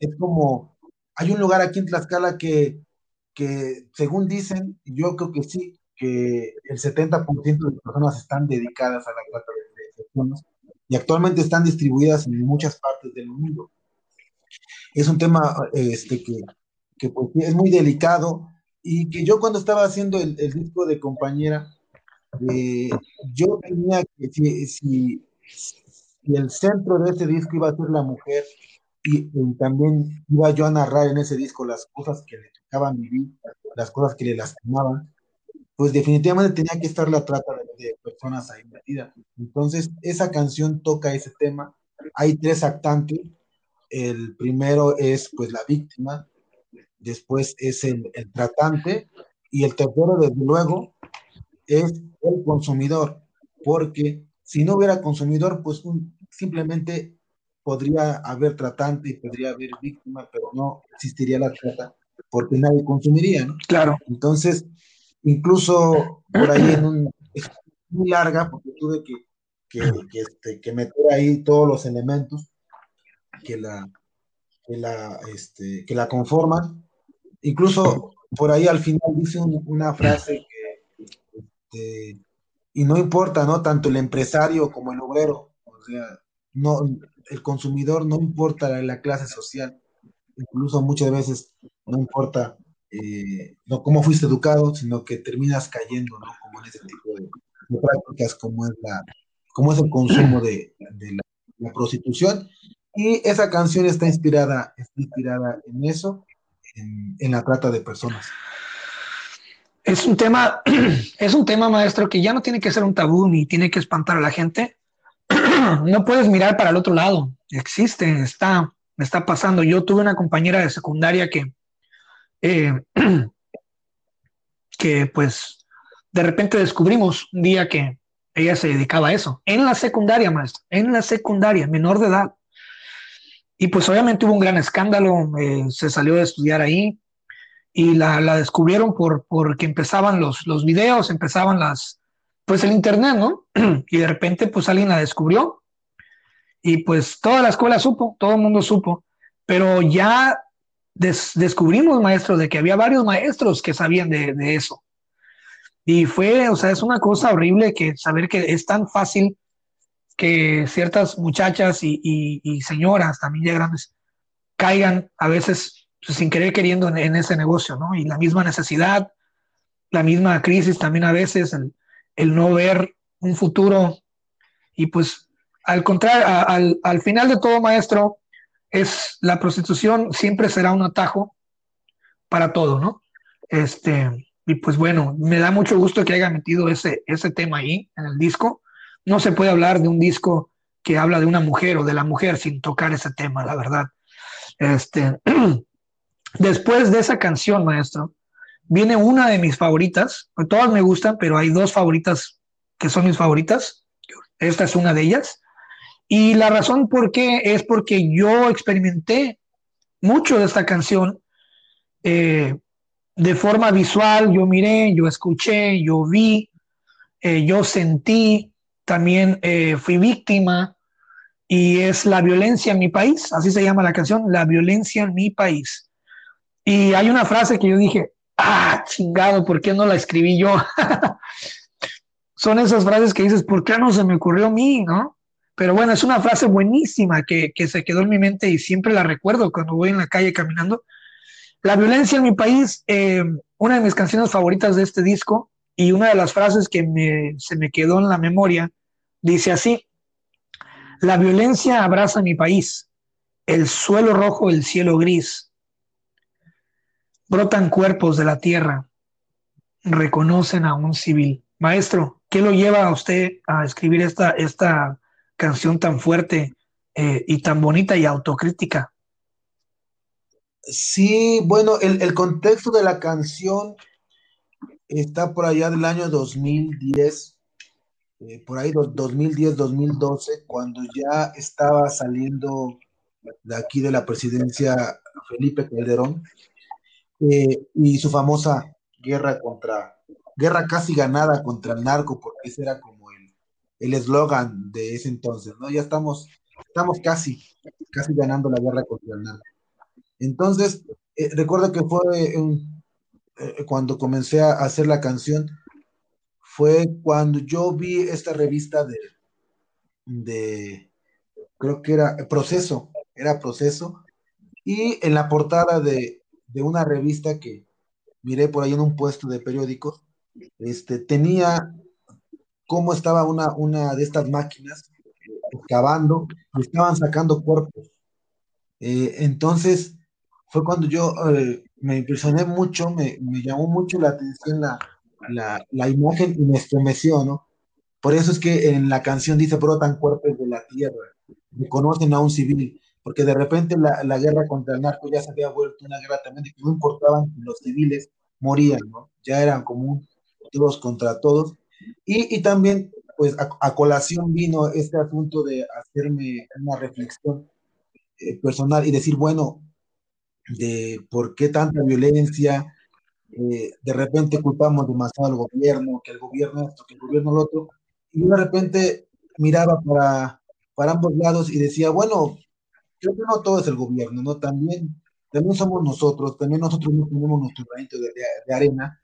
es como, hay un lugar aquí en Tlaxcala que, que según dicen, yo creo que sí, que el 70% de personas están dedicadas a la trata de personas y actualmente están distribuidas en muchas partes del mundo. Es un tema este, que, que pues, es muy delicado y que yo cuando estaba haciendo el, el disco de compañera, eh, yo tenía que, si, el centro de ese disco iba a ser la mujer y, también iba yo a narrar en ese disco las cosas que le tocaban vivir, las cosas que le lastimaban, pues definitivamente tenía que estar la trata de, personas ahí metida. Entonces, esa canción toca ese tema. Hay tres actantes. El primero es pues la víctima, después es el, el tratante y el tercero, desde luego, es el consumidor, porque si no hubiera consumidor, pues simplemente podría haber tratante y podría haber víctima, pero no existiría la trata porque nadie consumiría, ¿no? Claro. Entonces, incluso por ahí en un, es muy larga porque tuve que, que, que, este, que meter ahí todos los elementos que la, que la, este, que la conforman. Incluso por ahí al final dice una frase este, y no importa, ¿no? Tanto el empresario como el obrero, o sea, no, el consumidor no importa la, clase social, incluso muchas veces no importa eh, no cómo fuiste educado, sino que terminas cayendo, ¿no? Como en ese tipo de, prácticas, como es, la, como es el consumo de, la, prostitución. Y esa canción está inspirada, está inspirada en eso, en, en la trata de personas. Es un tema, es un tema, maestro, que ya no tiene que ser un tabú ni tiene que espantar a la gente. no puedes mirar para el otro lado. Existe, está, está pasando. Yo tuve una compañera de secundaria que, eh, que pues, de repente descubrimos un día que ella se dedicaba a eso. En la secundaria, maestro, en la secundaria, menor de edad. Y pues obviamente hubo un gran escándalo, eh, se salió de estudiar ahí, y la, la descubrieron por, porque empezaban los, los videos, empezaban las, pues el internet, ¿no? y de repente pues alguien la descubrió y pues toda la escuela supo, todo el mundo supo, pero ya descubrimos, maestro, de que había varios maestros que sabían de, eso. Y fue, o sea, es una cosa horrible que saber que es tan fácil que ciertas muchachas y señoras también ya grandes caigan a veces pues, sin querer queriendo en, ese negocio, ¿no? Y la misma necesidad, la misma crisis también a veces, el, no ver un futuro. Y pues al contrario, al, al final de todo, maestro, es la prostitución siempre será un atajo para todo, ¿no? Este, y pues bueno, me da mucho gusto que haya metido ese, ese tema ahí en el disco. No se puede hablar de un disco que habla de una mujer o de la mujer sin tocar ese tema, la verdad. Este, Después de esa canción, maestro, viene una de mis favoritas. Todas me gustan, pero hay dos favoritas que son mis favoritas. Esta es una de ellas. Y la razón por qué es porque yo experimenté mucho de esta canción eh, de forma visual. Yo miré, yo escuché, yo vi, eh, yo sentí, también eh, fui víctima. Y es la violencia en mi país, así se llama la canción, la violencia en mi país. Y hay una frase que yo dije, ah, chingado, ¿por qué no la escribí yo? Son esas frases que dices, ¿por qué no se me ocurrió a mí, no? Pero bueno, es una frase buenísima que, que se quedó en mi mente y siempre la recuerdo cuando voy en la calle caminando. La violencia en mi país, eh, una de mis canciones favoritas de este disco y una de las frases que me, se me quedó en la memoria, dice así, la violencia abraza mi país, el suelo rojo, el cielo gris, brotan cuerpos de la tierra, reconocen a un civil. Maestro, ¿qué lo lleva a usted a escribir esta, esta canción tan fuerte eh, y tan bonita y autocrítica? Sí, bueno, el, contexto de la canción está por allá del año 2010, eh, por ahí 2010-2012, cuando ya estaba saliendo de aquí de la presidencia Felipe Calderón, eh, y su famosa guerra contra, guerra casi ganada contra el narco, porque ese era como el, eslogan de ese entonces, ¿no? Ya estamos, estamos casi, casi ganando la guerra contra el narco. Entonces, eh, recuerdo que fue eh, cuando comencé a hacer la canción, fue cuando yo vi esta revista de, de creo que era Proceso, era Proceso, y en la portada de, de una revista que miré por ahí en un puesto de periódicos, este, tenía cómo estaba una, una de estas máquinas excavando y estaban sacando cuerpos. Eh, entonces, fue cuando yo eh, me impresioné mucho, me, me, llamó mucho la atención la, la, la, imagen y me estremeció, ¿no? Por eso es que en la canción dice, brotan cuerpos de la tierra, reconocen a un civil, porque de repente la, la, guerra contra el narco ya se había vuelto una guerra también de que no importaban que los civiles morían, ¿no? Ya eran como todos contra todos. Y, y también, pues, a, a, colación vino este asunto de hacerme una reflexión eh, personal y decir, bueno, de por qué tanta violencia, eh, de repente culpamos demasiado al gobierno, que el gobierno esto, que el gobierno lo otro, y de repente miraba para, para ambos lados y decía, bueno, creo que no todo es el gobierno, ¿no? También, también somos nosotros, también nosotros no tenemos nuestro granito de, arena,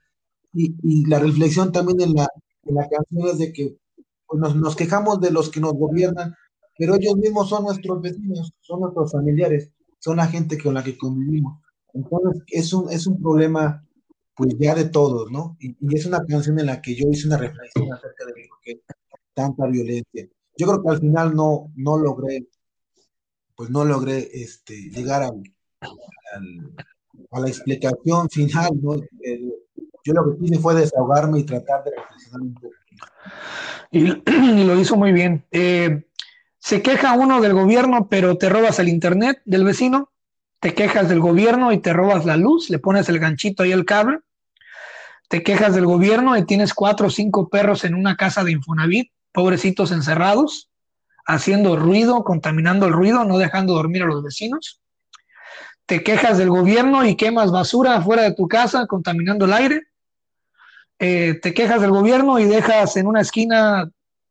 y, y, la reflexión también en la, en la canción es de que pues nos, nos quejamos de los que nos gobiernan, pero ellos mismos son nuestros vecinos, son nuestros familiares, son la gente con la que convivimos. Entonces, es un, es un problema, pues ya de todos, ¿no? Y, y, es una canción en la que yo hice una reflexión acerca de por qué tanta violencia. Yo creo que al final no, no logré, pues no logré este, llegar al, al, a la explicación final, ¿no? El, yo lo que quise fue desahogarme y tratar de reflexionar un poco. Y, lo hizo muy bien. Eh, se queja uno del gobierno, pero te robas el internet del vecino, te quejas del gobierno y te robas la luz, le pones el ganchito ahí el cable, te quejas del gobierno y tienes cuatro o cinco perros en una casa de Infonavit, pobrecitos encerrados, haciendo ruido, contaminando el ruido, no dejando dormir a los vecinos. Te quejas del gobierno y quemas basura afuera de tu casa, contaminando el aire. Eh, te quejas del gobierno y dejas en una esquina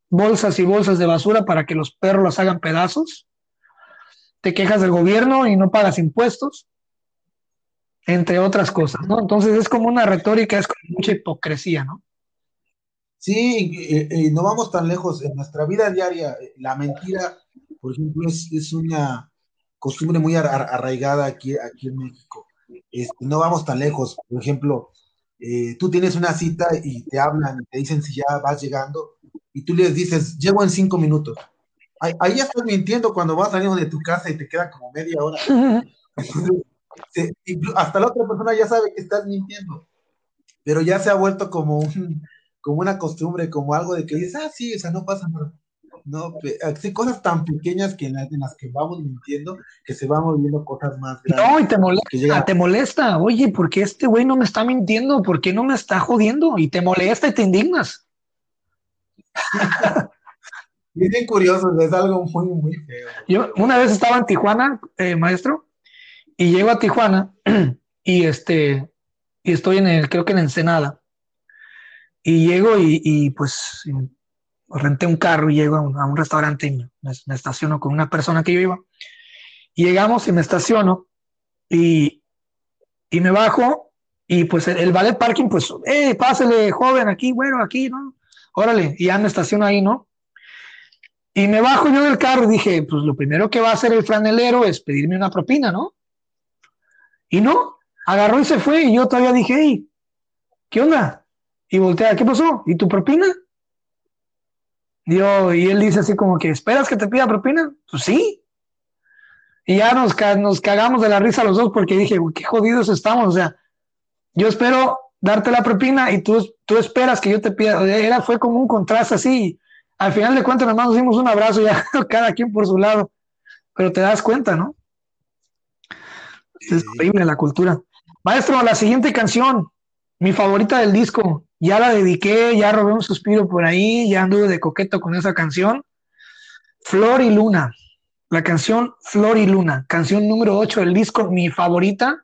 bolsas y bolsas de basura para que los perros las hagan pedazos. Te quejas del gobierno y no pagas impuestos, entre otras cosas. Entonces es como una retórica, es como mucha hipocresía, ¿no? Sí, y, y no vamos tan lejos. En nuestra vida diaria, la mentira, por ejemplo, es, es una costumbre muy arraigada aquí, aquí en México. Este, no vamos tan lejos. Por ejemplo, eh, tú tienes una cita y te hablan y te dicen si ya vas llegando y tú les dices, llego en cinco minutos. Ahí, ahí ya estás mintiendo cuando vas saliendo de tu casa y te queda como media hora. Entonces, hasta la otra persona ya sabe que estás mintiendo, pero ya se ha vuelto como, un, como una costumbre, como algo de que dices, ah, sí, o sea, no pasa nada. No, así cosas tan pequeñas que en las, en las, que vamos mintiendo, que se van volviendo cosas más grandes. No, y te molesta, llega... te molesta. Oye, ¿por qué este güey no me está mintiendo? ¿Por qué no me está jodiendo? Y te molesta y te indignas. es bien curioso, es algo muy, muy feo. Yo una vez estaba en Tijuana, eh, maestro, y llego a Tijuana y este y estoy en el, creo que en Ensenada. Y llego y, y pues renté un carro y llego a un, a un restaurante y me, estaciono con una persona que yo iba. Y llegamos y me estaciono y, y me bajo y pues el, el ballet parking, pues, eh, pásele, joven, aquí, bueno, aquí, ¿no? Órale, y ya me estaciono ahí, ¿no? Y me bajo yo del carro y dije, pues lo primero que va a hacer el franelero es pedirme una propina, ¿no? Y no, agarró y se fue y yo todavía dije, hey, ¿qué onda? Y voltea, ¿qué pasó? ¿Y tu propina? Y él dice así como que, ¿esperas que te pida propina? Pues sí. Y ya nos, nos cagamos de la risa los dos porque dije, qué jodidos estamos. O sea, yo espero darte la propina y tú, tú esperas que yo te pida. Era, fue como un contraste así. Al final de cuentas, nada más nos dimos un abrazo ya, cada quien por su lado. Pero te das cuenta, ¿no? Es horrible la cultura. Maestro, la siguiente canción, mi favorita del disco, ya la dediqué, ya robé un suspiro por ahí, ya anduve de coqueto con esa canción. Flor y Luna, la canción Flor y Luna, canción número 8 del disco, mi favorita,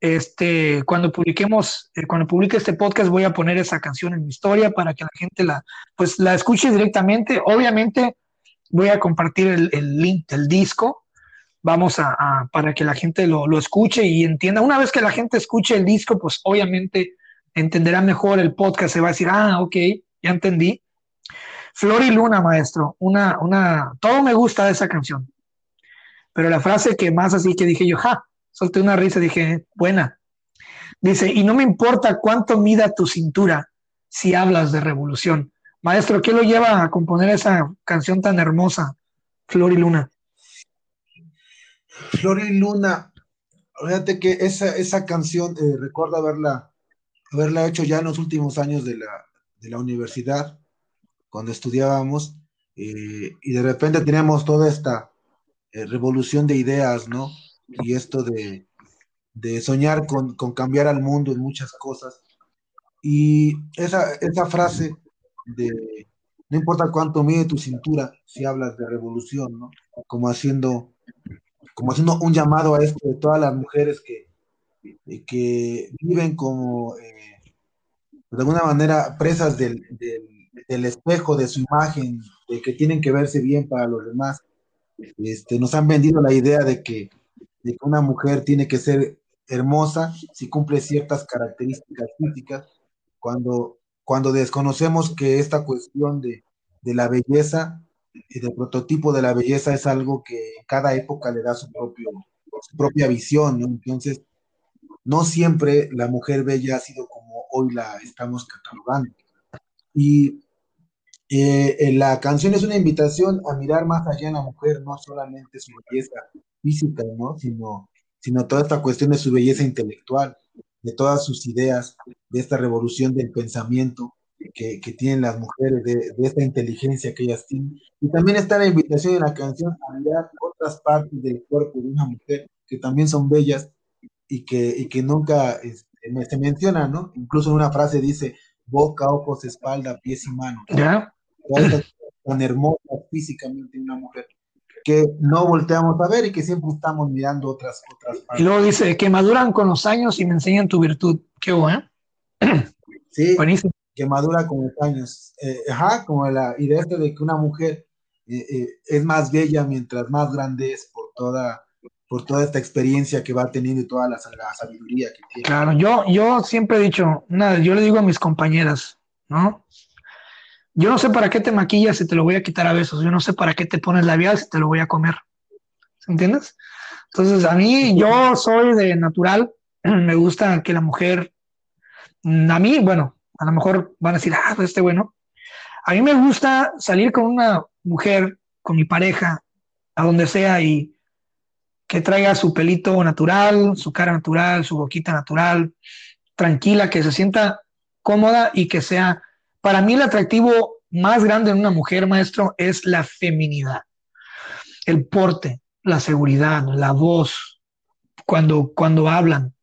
Este, cuando publiquemos, eh, cuando publique este podcast, voy a poner esa canción en mi historia para que la gente la, pues, la escuche directamente. Obviamente, voy a compartir el, link del disco. Vamos a, a, para que la gente lo, lo escuche y entienda. Una vez que la gente escuche el disco, pues obviamente entenderá mejor el podcast, se va a decir, ah, ok, ya entendí. Flor y Luna, maestro, una, una, todo me gusta de esa canción. Pero la frase que más así que dije yo, ja, solté una risa, dije, buena. Dice, y no me importa cuánto mida tu cintura si hablas de revolución. Maestro, ¿qué lo lleva a componer esa canción tan hermosa, Flor y Luna? Flor y Luna, fíjate que esa, esa canción, eh, recuerdo haberla, haberla hecho ya en los últimos años de la, de la universidad, cuando estudiábamos, eh, y de repente teníamos toda esta eh, revolución de ideas, ¿no? Y esto de, de soñar con, con, cambiar al mundo en muchas cosas. Y esa, esa frase de no importa cuánto mide tu cintura, si hablas de revolución, ¿no? Como haciendo, como haciendo un llamado a esto de todas las mujeres que, que viven como, eh, de alguna manera, presas del, del, del, espejo de su imagen, de que tienen que verse bien para los demás. Este, nos han vendido la idea de que, de que una mujer tiene que ser hermosa si cumple ciertas características físicas, cuando cuando desconocemos que esta cuestión de, de, la belleza y del prototipo de la belleza es algo que cada época le da su, propio, su propia visión, ¿no? Entonces, no siempre la mujer bella ha sido como hoy la estamos catalogando. Y eh, la canción es una invitación a mirar más allá en la mujer, no solamente su belleza física, ¿no? Sino, sino toda esta cuestión de su belleza intelectual de todas sus ideas, de esta revolución del pensamiento que, que tienen las mujeres, de, de, esta inteligencia que ellas tienen. Y también está la invitación en la canción a mirar otras partes del cuerpo de una mujer que también son bellas y que, y que nunca este, se menciona, ¿no? Incluso en una frase dice boca, ojos, espalda, pies y manos. ¿Ya? Tan hermosa físicamente una mujer que no volteamos a ver y que siempre estamos mirando otras otras partes. Y luego dice que maduran con los años y me enseñan tu virtud. Qué bueno. Sí, Buenísimo. que madura con los años. Eh, ajá, como la idea de que una mujer eh, eh, es más bella mientras más grande es por toda por toda esta experiencia que va teniendo y toda la, sabiduría que tiene. Claro, yo, yo siempre he dicho, nada, yo le digo a mis compañeras, ¿no? Yo no sé para qué te maquillas si te lo voy a quitar a besos. Yo no sé para qué te pones labial si te lo voy a comer. ¿Entiendes? Entonces, a mí, yo soy de natural. Me gusta que la mujer, a mí, bueno, a lo mejor van a decir, ah, pues este bueno. A mí me gusta salir con una mujer, con mi pareja, a donde sea y que traiga su pelito natural, su cara natural, su boquita natural, tranquila, que se sienta cómoda y que sea para mí el atractivo más grande en una mujer, maestro, es la feminidad. El porte, la seguridad, la voz, cuando, cuando hablan,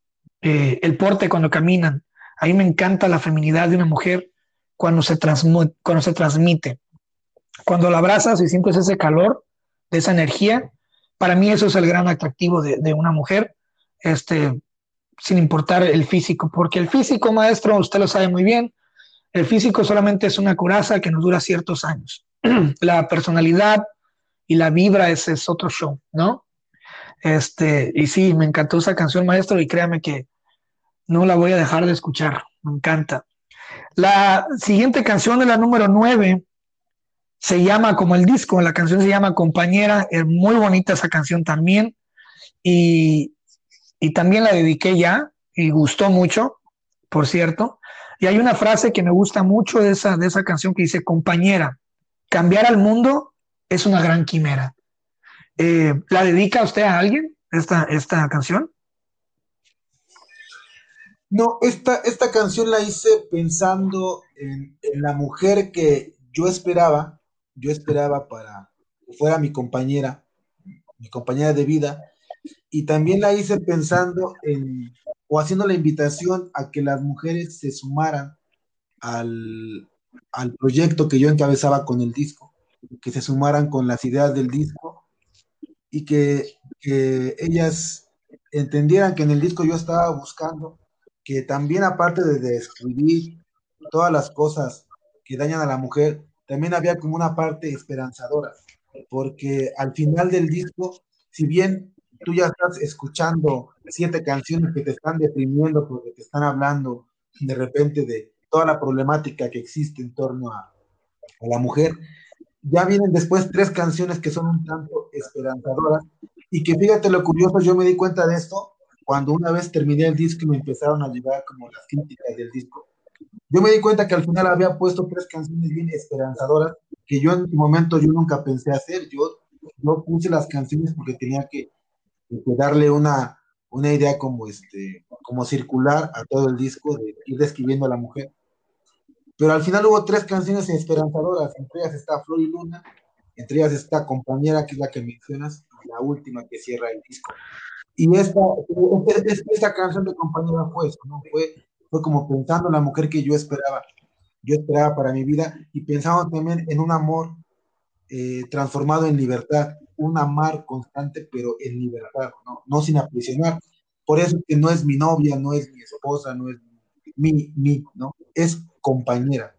eh, el porte cuando caminan. A mí me encanta la feminidad de una mujer cuando se, cuando se transmite. Cuando la abrazas y sientes ese calor, esa energía, para mí eso es el gran atractivo de, una mujer, este, sin importar el físico, porque el físico, maestro, usted lo sabe muy bien, el físico solamente es una coraza que nos dura ciertos años. la personalidad y la vibra ese es otro show, ¿no? Este, y sí, me encantó esa canción, maestro, y créame que no la voy a dejar de escuchar, me encanta. La siguiente canción de la número 9 se llama como el disco, la canción se llama Compañera, es muy bonita esa canción también, y, y también la dediqué ya, y gustó mucho, por cierto. Y hay una frase que me gusta mucho de esa, de esa canción que dice, compañera, cambiar al mundo es una gran quimera. Eh, ¿La dedica usted a alguien esta, esta canción? No, esta, esta canción la hice pensando en, en, la mujer que yo esperaba, yo esperaba para que fuera mi compañera, mi compañera de vida, y también la hice pensando en, o haciendo la invitación a que las mujeres se sumaran al, al proyecto que yo encabezaba con el disco, que se sumaran con las ideas del disco y que, que ellas entendieran que en el disco yo estaba buscando que también aparte de describir todas las cosas que dañan a la mujer, también había como una parte esperanzadora, porque al final del disco, si bien tú ya estás escuchando siete canciones que te están deprimiendo porque te están hablando de repente de toda la problemática que existe en torno a, la mujer, ya vienen después tres canciones que son un tanto esperanzadoras y que fíjate lo curioso, yo me di cuenta de esto cuando una vez terminé el disco y me empezaron a llegar como las críticas del disco. Yo me di cuenta que al final había puesto tres canciones bien esperanzadoras que yo en su momento yo nunca pensé hacer. Yo, yo puse las canciones porque tenía que, que darle una, una idea como, este, como circular a todo el disco, de ir describiendo a la mujer. Pero al final hubo tres canciones esperanzadoras, entre ellas está Flor y Luna, entre ellas está Compañera, que es la que mencionas, y la última que cierra el disco. Y esta, esta, canción de Compañera fue eso, ¿no? Fue, fue como pensando en la mujer que yo esperaba, yo esperaba para mi vida, y pensando también en un amor eh, transformado en libertad, un amar constante, pero en libertad, ¿no? no sin aprisionar. Por eso que no es mi novia, no es mi esposa, no es mi, mi, ¿no? Es compañera.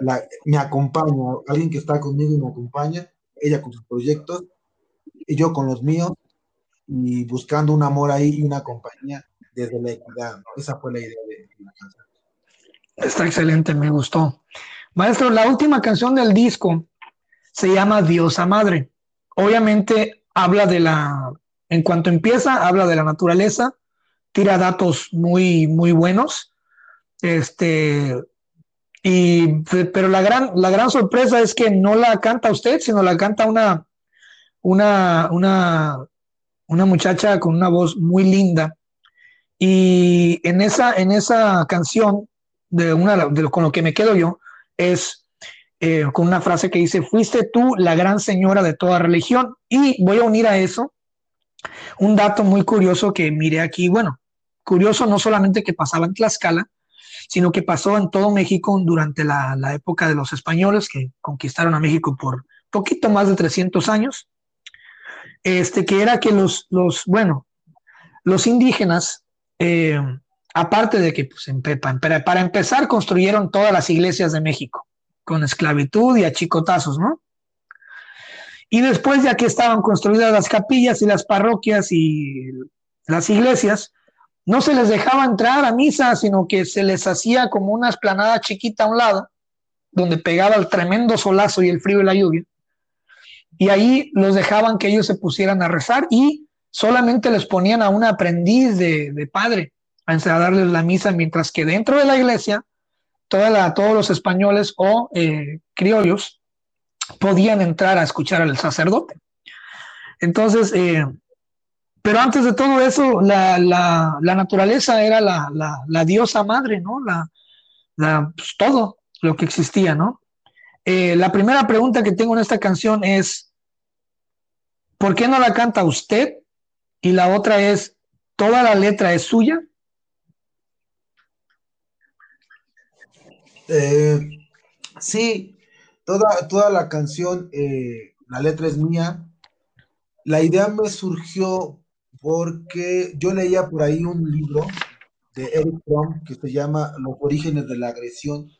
La, me acompaña, alguien que está conmigo y me acompaña, ella con sus proyectos y yo con los míos, y buscando un amor ahí y una compañía desde la equidad. Esa fue la idea. Está excelente, me gustó. Maestro, la última canción del disco se llama Diosa Madre. Obviamente habla de la, en cuanto empieza, habla de la naturaleza, tira datos muy, muy buenos. Este, y, pero la gran, la gran sorpresa es que no la canta usted, sino la canta una, una, una, una muchacha con una voz muy linda. Y en esa, en esa canción, de una, de, con lo que me quedo yo, es eh, con una frase que dice, fuiste tú la gran señora de toda religión. Y voy a unir a eso un dato muy curioso que miré aquí. Bueno, curioso no solamente que pasaba en Tlaxcala, sino que pasó en todo México durante la, época de los españoles que conquistaron a México por poquito más de 300 años, este, que era que los, los bueno, los indígenas, eh, aparte de que pues, para, para empezar construyeron todas las iglesias de México, con esclavitud y achicotazos, ¿no? Y después, ya que estaban construidas las capillas y las parroquias y las iglesias, no se les dejaba entrar a misa, sino que se les hacía como una esplanada chiquita a un lado, donde pegaba el tremendo solazo y el frío y la lluvia. Y ahí los dejaban que ellos se pusieran a rezar y solamente les ponían a un aprendiz de, padre a darles la misa, mientras que dentro de la iglesia, todos los españoles o eh, criollos podían entrar a escuchar al sacerdote. Entonces, eh, pero antes de todo eso, la, naturaleza era la, diosa madre, ¿no? La, pues, todo lo que existía, ¿no? Eh, la primera pregunta que tengo en esta canción es, ¿por qué no la canta usted? Y la otra es, ¿toda la letra es suya? Eh, sí, toda, toda la canción, eh, la letra es mía. La idea me surgió porque yo leía por ahí un libro de Eric Fromm que se llama Los orígenes de la agresión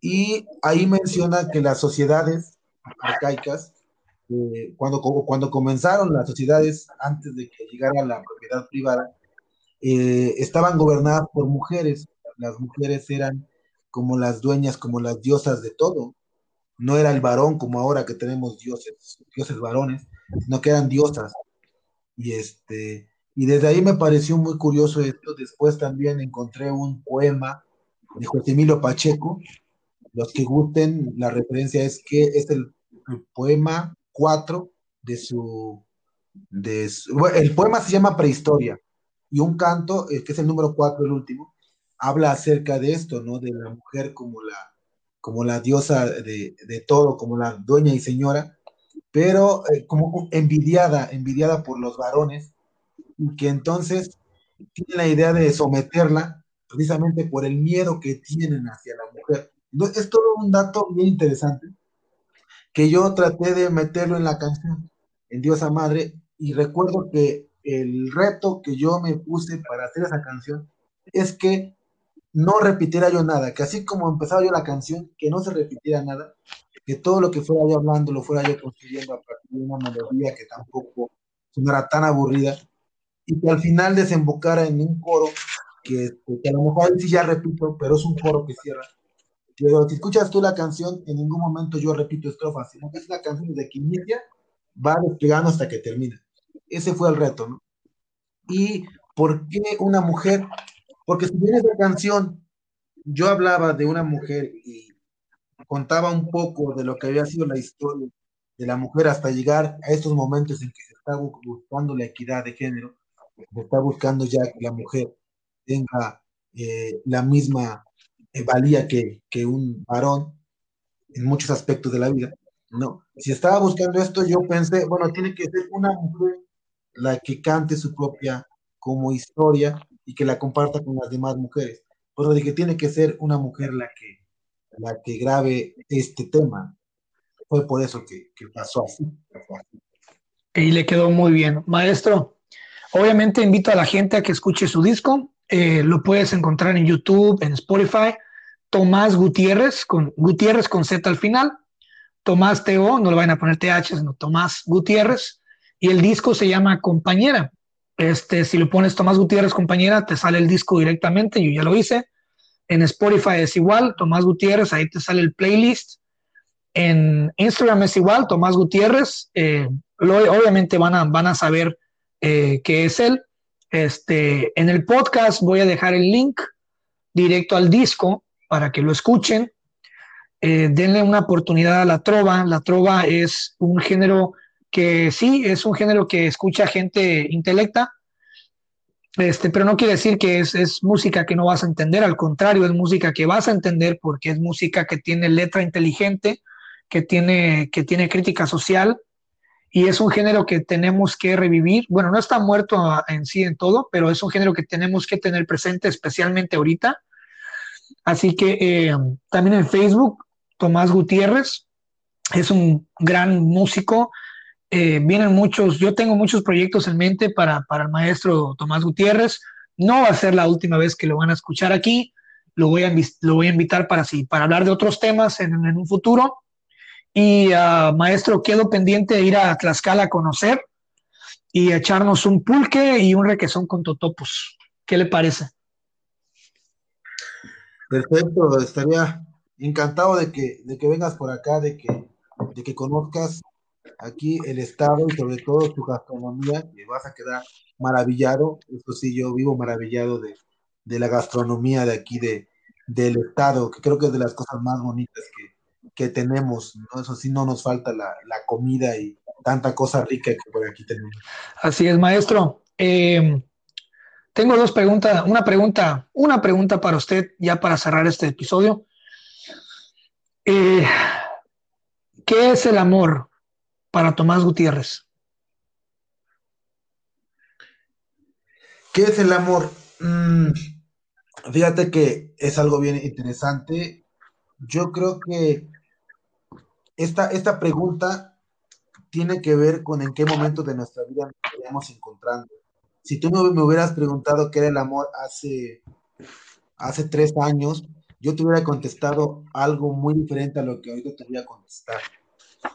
y ahí menciona que las sociedades arcaicas, eh, cuando, cuando comenzaron las sociedades antes de que llegara la propiedad privada, eh, estaban gobernadas por mujeres. Las mujeres eran como las dueñas, como las diosas de todo. No era el varón como ahora que tenemos dioses, dioses varones, sino que eran diosas. Y, este, y desde ahí me pareció muy curioso esto. Después también encontré un poema de José Emilio Pacheco. Los que gusten, la referencia es que es el, poema 4 de su, de el poema se llama Prehistoria y un canto, eh, que es el número 4, el último, habla acerca de esto, ¿no? De la mujer como la, como la diosa de, de todo, como la dueña y señora, pero eh, como envidiada, envidiada por los varones, y que entonces tienen la idea de someterla precisamente por el miedo que tienen hacia la mujer. es todo un dato bien interesante que yo traté de meterlo en la canción, en Diosa Madre, y recuerdo que el reto que yo me puse para hacer esa canción es que no repitiera yo nada, que así como empezaba yo la canción, que no se repitiera nada, que todo lo que fuera yo hablando lo fuera yo construyendo a partir de una melodía que tampoco no era tan aburrida, y que al final desembocara en un coro que, a lo mejor sí ya repito, pero es un coro que cierra. Pero si escuchas tú la canción, en ningún momento yo repito estrofas, sino que es una canción desde que inicia, va despegando hasta que termina. Ese fue el reto, ¿no? ¿Y por qué una mujer? Porque si bien esa canción, yo hablaba de una mujer y contaba un poco de lo que había sido la historia de la mujer hasta llegar a estos momentos en que se está buscando la equidad de género, se está buscando ya que la mujer tenga eh, la misma valía que, que, un varón en muchos aspectos de la vida. No, si estaba buscando esto, yo pensé, bueno, tiene que ser una mujer la que cante su propia como historia y que la comparta con las demás mujeres. Pero dije, tiene que ser una mujer la que, la que grabe este tema. Fue por eso que, que pasó así. Y le quedó muy bien. Maestro, obviamente invito a la gente a que escuche su disco. Eh, lo puedes encontrar en YouTube, en Spotify. Tomás Gutiérrez, con Gutiérrez con Z al final. Tomás Teo, no le van a poner TH, sino Tomás Gutiérrez. Y el disco se llama Compañera. Este, si lo pones Tomás Gutiérrez Compañera, te sale el disco directamente. Yo ya lo hice. En Spotify es igual, Tomás Gutiérrez, ahí te sale el playlist. En Instagram es igual, Tomás Gutiérrez. Eh, obviamente van a, van a saber eh, qué es él. Este, en el podcast voy a dejar el link directo al disco para que lo escuchen. Eh, denle una oportunidad a la trova. La trova es un género que sí, es un género que escucha gente intelecta, este, pero no quiere decir que es, es, música que no vas a entender, al contrario, es música que vas a entender porque es música que tiene letra inteligente, que tiene, que tiene crítica social y es un género que tenemos que revivir. Bueno, no está muerto en sí en todo, pero es un género que tenemos que tener presente, especialmente ahorita. Así que eh, también en Facebook, Tomás Gutiérrez es un gran músico. Eh, vienen muchos, yo tengo muchos proyectos en mente para, para el maestro Tomás Gutiérrez. No va a ser la última vez que lo van a escuchar aquí. Lo voy a, lo voy a invitar para, sí, para hablar de otros temas en, en un futuro. Y uh, maestro, quedo pendiente de ir a Tlaxcala a conocer y echarnos un pulque y un requesón con totopos. ¿Qué le parece? Perfecto, estaría encantado de que, de que vengas por acá, de que, de que conozcas aquí el estado y sobre todo tu gastronomía, y vas a quedar maravillado. Esto sí, yo vivo maravillado de, de la gastronomía de aquí de, del estado, que creo que es de las cosas más bonitas que, que tenemos, ¿no? Eso sí, no nos falta la, comida y tanta cosa rica que por aquí tenemos. Así es, maestro. Eh, tengo dos preguntas, una pregunta, una pregunta para usted ya para cerrar este episodio. Eh, ¿Qué es el amor para Tomás Gutiérrez? ¿Qué es el amor? Mm, fíjate que es algo bien interesante. Yo creo que esta, pregunta tiene que ver con en qué momento de nuestra vida nos estamos encontrando. Si tú me, hubieras preguntado qué era el amor hace, hace tres años, yo te hubiera contestado algo muy diferente a lo que ahorita te voy a contestar.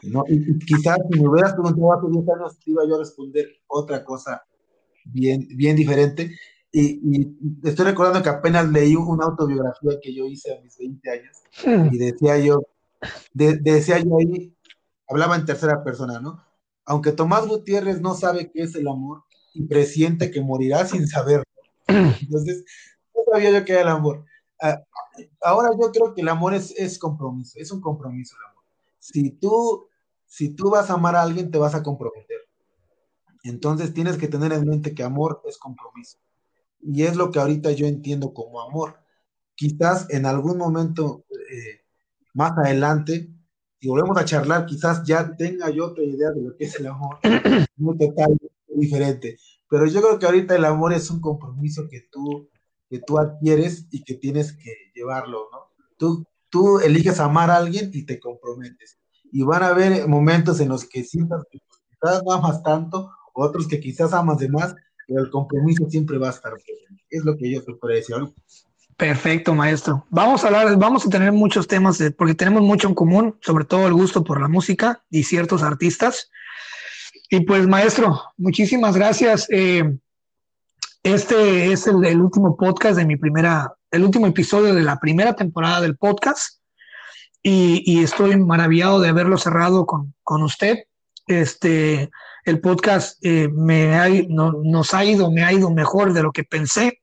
¿no? Y, quizás si me hubieras preguntado hace 10 años, te iba yo a responder otra cosa bien, bien diferente. Y, y, estoy recordando que apenas leí una autobiografía que yo hice a mis 20 años hmm. y decía yo, decía yo ahí, hablaba en tercera persona, ¿no? Aunque Tomás Gutiérrez no sabe qué es el amor y presiente que morirá sin saberlo. Entonces, no yo qué el amor. Ah, ahora yo creo que el amor es, es compromiso, es un compromiso el amor. Si tú, si tú vas a amar a alguien, te vas a comprometer. Entonces tienes que tener en mente que amor es compromiso. Y es lo que ahorita yo entiendo como amor. Quizás en algún momento eh, más adelante, si volvemos a charlar, quizás ya tenga yo otra idea de lo que es el amor, muy total, diferente. Pero yo creo que ahorita el amor es un compromiso que tú, que tú adquieres y que tienes que llevarlo, ¿no? Tú, tú eliges amar a alguien y te comprometes. Y van a haber momentos en los que sientas que quizás no amas tanto otros que quizás amas de más, pero el compromiso siempre va a estar presente. Es lo que yo te puedo decir. Perfecto, maestro. Vamos a hablar, vamos a tener muchos temas porque tenemos mucho en común, sobre todo el gusto por la música y ciertos artistas. Y pues, maestro, muchísimas gracias. Eh, este es el, último podcast de mi primera, el último episodio de la primera temporada del podcast. Y, estoy maravillado de haberlo cerrado con, con usted. Este, el podcast eh, me ha, nos ha ido, me ha ido mejor de lo que pensé.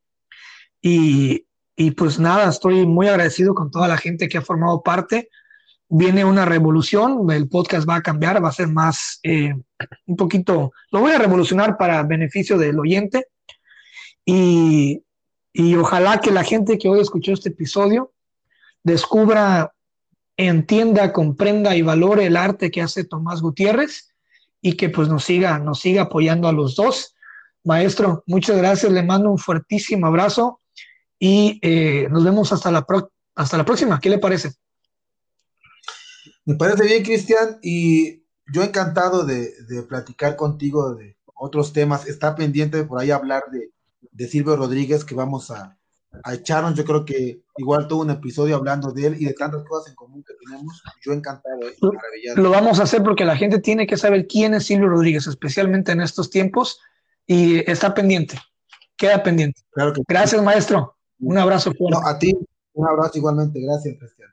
Y, y pues nada, estoy muy agradecido con toda la gente que ha formado parte. Viene una revolución, el podcast va a cambiar, va a ser más, eh, un poquito, lo voy a revolucionar para beneficio del oyente. Y, y ojalá que la gente que hoy escuchó este episodio descubra, entienda, comprenda y valore el arte que hace Tomás Gutiérrez y que pues nos siga, nos siga apoyando a los dos. Maestro, muchas gracias, le mando un fuertísimo abrazo y eh, nos vemos hasta la, hasta la próxima. ¿Qué le parece? Me parece bien, Cristian, y yo encantado de, platicar contigo de otros temas. Está pendiente por ahí hablar de, de Silvio Rodríguez, que vamos a, a, echarnos. Yo creo que igual tuvo un episodio hablando de él y de tantas cosas en común que tenemos. Yo encantado, maravillado. Lo vamos a hacer porque la gente tiene que saber quién es Silvio Rodríguez, especialmente en estos tiempos, y está pendiente, queda pendiente. Gracias, maestro. Un abrazo fuerte. a ti, un abrazo igualmente. Gracias, Cristian.